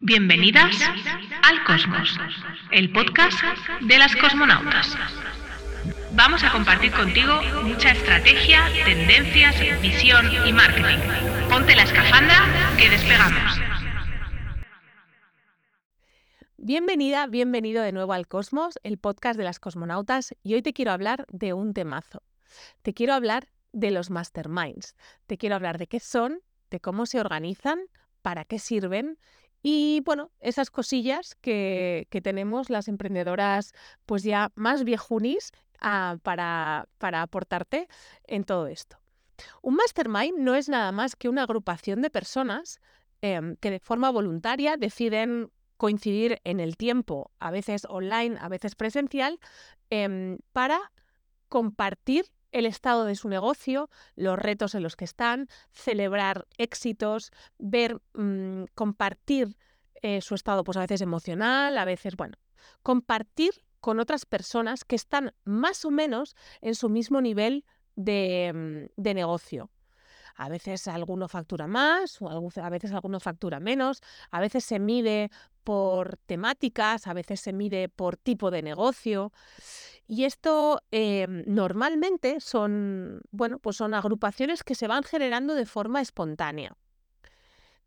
Bienvenidas al Cosmos, el podcast de las cosmonautas. Vamos a compartir contigo mucha estrategia, tendencias, visión y marketing. Ponte la escafandra que despegamos. Bienvenida, bienvenido de nuevo al Cosmos, el podcast de las cosmonautas, y hoy te quiero hablar de un temazo. Te quiero hablar de los masterminds. Te quiero hablar de qué son, de cómo se organizan, para qué sirven y bueno, esas cosillas que, tenemos las emprendedoras pues ya más viejunis ah, para, para aportarte en todo esto. Un mastermind no es nada más que una agrupación de personas em, que de forma voluntaria deciden coincidir en el tiempo, a veces online, a veces presencial, em, para compartir el estado de su negocio, los retos en los que están, celebrar éxitos, ver, mm, compartir eh, su estado, pues a veces emocional, a veces, bueno, compartir con otras personas que están más o menos en su mismo nivel de, mm, de negocio. A veces alguno factura más, a veces alguno factura menos, a veces se mide por temáticas, a veces se mide por tipo de negocio. Y esto em, normalmente son, bueno, pues son agrupaciones que se van generando de forma espontánea.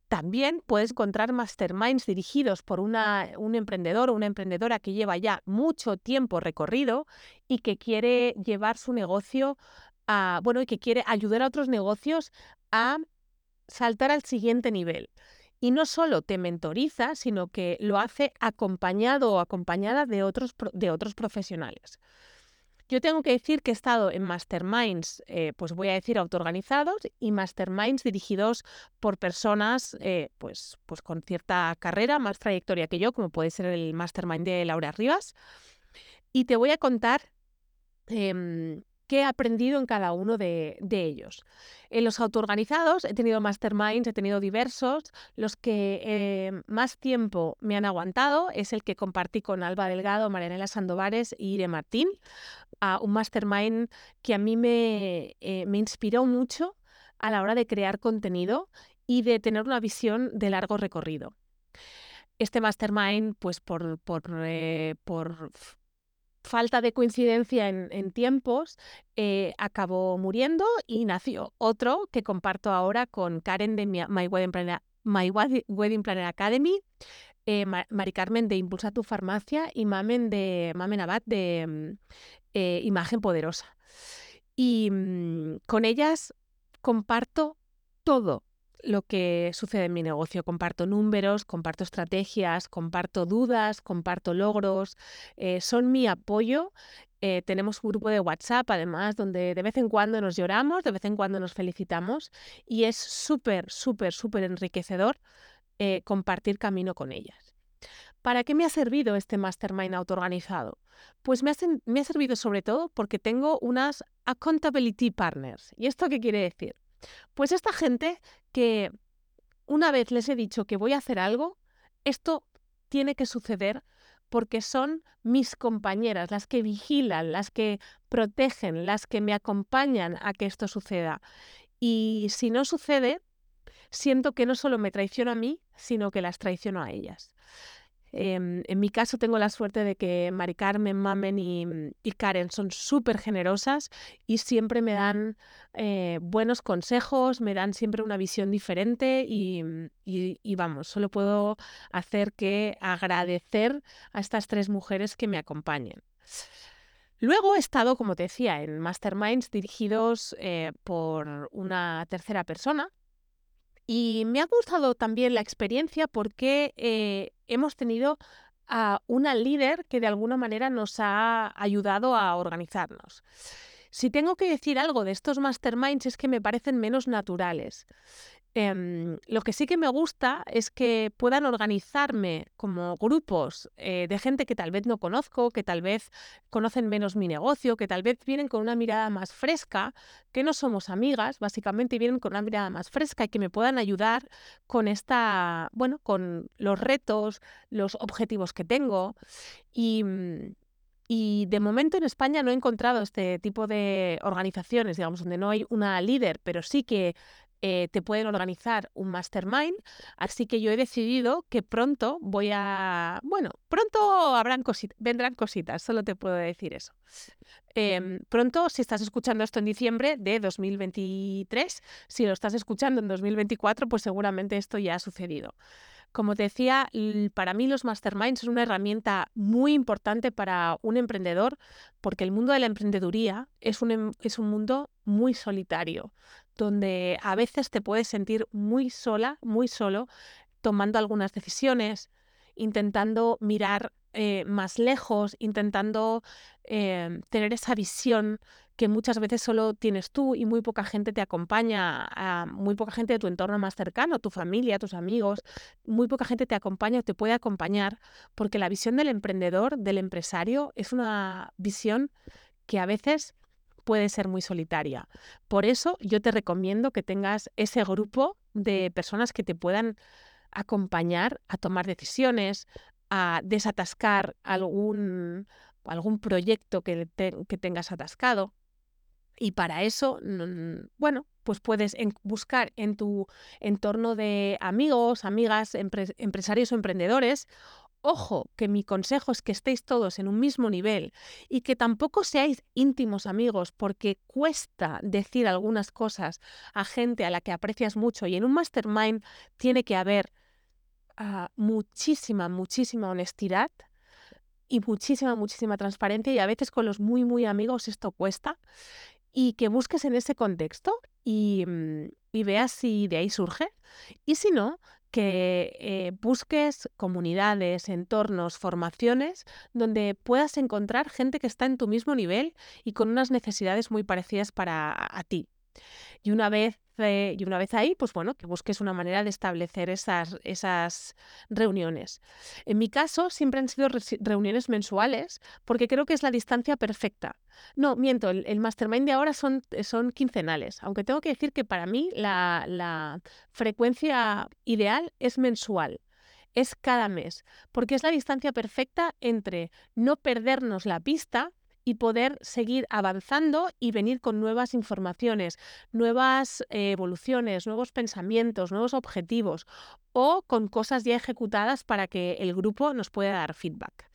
También puedes encontrar masterminds dirigidos por una, un emprendedor o una emprendedora que lleva ya mucho tiempo recorrido y que quiere llevar su negocio a, bueno, y que quiere ayudar a otros negocios a saltar al siguiente nivel. Y no solo te mentoriza, sino que lo hace acompañado o acompañada de otros, de otros profesionales. Yo tengo que decir que he estado en masterminds, eh, pues voy a decir autoorganizados y masterminds dirigidos por personas eh, pues, pues con cierta carrera, más trayectoria que yo, como puede ser el mastermind de Laura Rivas. Y te voy a contar em, qué he aprendido en cada uno de, ellos. En los autoorganizados he tenido masterminds, he tenido diversos. Los que eh, más tiempo me han aguantado es el que compartí con Alba Delgado, Marianela Sandovares y Ire Martín, a un mastermind que a mí me, eh, me inspiró mucho a la hora de crear contenido y de tener una visión de largo recorrido. Este mastermind, pues por, por, eh, por falta de coincidencia en, tiempos, eh, acabó muriendo y nació otro que comparto ahora con Karen de My Wedding Planner, Academy, eh, Mari Carmen de Impulsa tu Farmacia y Mamen de Mamen Abad de mm, eh, Imagen Poderosa. Y mm, con ellas comparto todo, lo que sucede en mi negocio. Comparto números, comparto estrategias, comparto dudas, comparto logros. Eh, son mi apoyo. Eh, tenemos un grupo de WhatsApp, además, donde de vez en cuando nos lloramos, de vez en cuando nos felicitamos y es súper, súper, súper enriquecedor eh, compartir camino con ellas. ¿Para qué me ha servido este mastermind autoorganizado? Pues me ha, me ha servido sobre todo porque tengo unas accountability partners. ¿Y esto qué quiere decir? Pues esta gente que una vez les he dicho que voy a hacer algo, esto tiene que suceder porque son mis compañeras, las que vigilan, las que protegen, las que me acompañan a que esto suceda. Y si no sucede, siento que no solo me traiciono a mí, sino que las traiciono a ellas. Em, en mi caso tengo la suerte de que Mari Carmen, Mamen y, Karen son súper generosas y siempre me dan eh, buenos consejos, me dan siempre una visión diferente y, y, vamos, solo puedo hacer que agradecer a estas tres mujeres que me acompañen. Luego he estado, como te decía, en masterminds dirigidos eh, por una tercera persona, y me ha gustado también la experiencia porque eh, hemos tenido a una líder que de alguna manera nos ha ayudado a organizarnos. Si tengo que decir algo de estos masterminds es que me parecen menos naturales. Em, lo que sí que me gusta es que puedan organizarme como grupos eh, de gente que tal vez no conozco, que tal vez conocen menos mi negocio, que tal vez vienen con una mirada más fresca, que no somos amigas, básicamente vienen con una mirada más fresca y que me puedan ayudar con esta, bueno, con los retos, los objetivos que tengo. Y, mm, y de momento en España no he encontrado este tipo de organizaciones, digamos, donde no hay una líder, pero sí que eh, te pueden organizar un mastermind. Así que yo he decidido que pronto voy a, bueno, pronto habrán cositas, vendrán cositas, solo te puedo decir eso. Em, pronto, si estás escuchando esto en diciembre de 2023, si lo estás escuchando en 2024, pues seguramente esto ya ha sucedido. Como te decía, para mí los masterminds son una herramienta muy importante para un emprendedor porque el mundo de la emprendeduría es un, em, es un mundo muy solitario, donde a veces te puedes sentir muy sola, muy solo, tomando algunas decisiones, intentando mirar eh, más lejos, intentando em, tener esa visión que muchas veces solo tienes tú y muy poca gente te acompaña, muy poca gente de tu entorno más cercano, tu familia, tus amigos, muy poca gente te acompaña o te puede acompañar, porque la visión del emprendedor, del empresario, es una visión que a veces puede ser muy solitaria. Por eso yo te recomiendo que tengas ese grupo de personas que te puedan acompañar a tomar decisiones, a desatascar algún, algún proyecto que tengas atascado. Y para eso, bueno, pues puedes buscar en tu entorno de amigos, amigas, empresarios o emprendedores. Ojo, que mi consejo es que estéis todos en un mismo nivel y que tampoco seáis íntimos amigos porque cuesta decir algunas cosas a gente a la que aprecias mucho y en un mastermind tiene que haber ah, muchísima, muchísima honestidad y muchísima, muchísima transparencia y a veces con los muy, muy amigos esto cuesta y que busques en ese contexto y, mm, veas si de ahí surge. Y si no, que eh, busques comunidades, entornos, formaciones donde puedas encontrar gente que está en tu mismo nivel y con unas necesidades muy parecidas para a ti. Y una vez y una vez ahí, pues bueno, que busques una manera de establecer esas, esas reuniones. En mi caso, siempre han sido reuniones mensuales porque creo que es la distancia perfecta. No, miento, el, mastermind de ahora son, son quincenales, aunque tengo que decir que para mí la, la frecuencia ideal es mensual es cada mes, porque es la distancia perfecta entre no perdernos la pista y poder seguir avanzando y venir con nuevas informaciones, nuevas eh, evoluciones, nuevos pensamientos, nuevos objetivos o con cosas ya ejecutadas para que el grupo nos pueda dar feedback.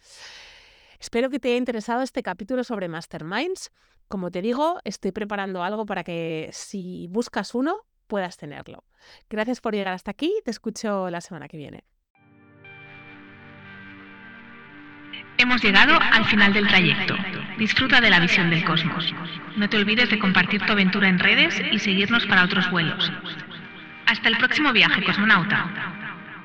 Espero que te haya interesado este capítulo sobre Masterminds. Como te digo, estoy preparando algo para que si buscas uno, puedas tenerlo. Gracias por llegar hasta aquí. Te escucho la semana que viene. Hemos llegado al final del trayecto. Disfruta de la visión del cosmos. No te olvides de compartir tu aventura en redes y seguirnos para otros vuelos. Hasta el próximo viaje, cosmonauta.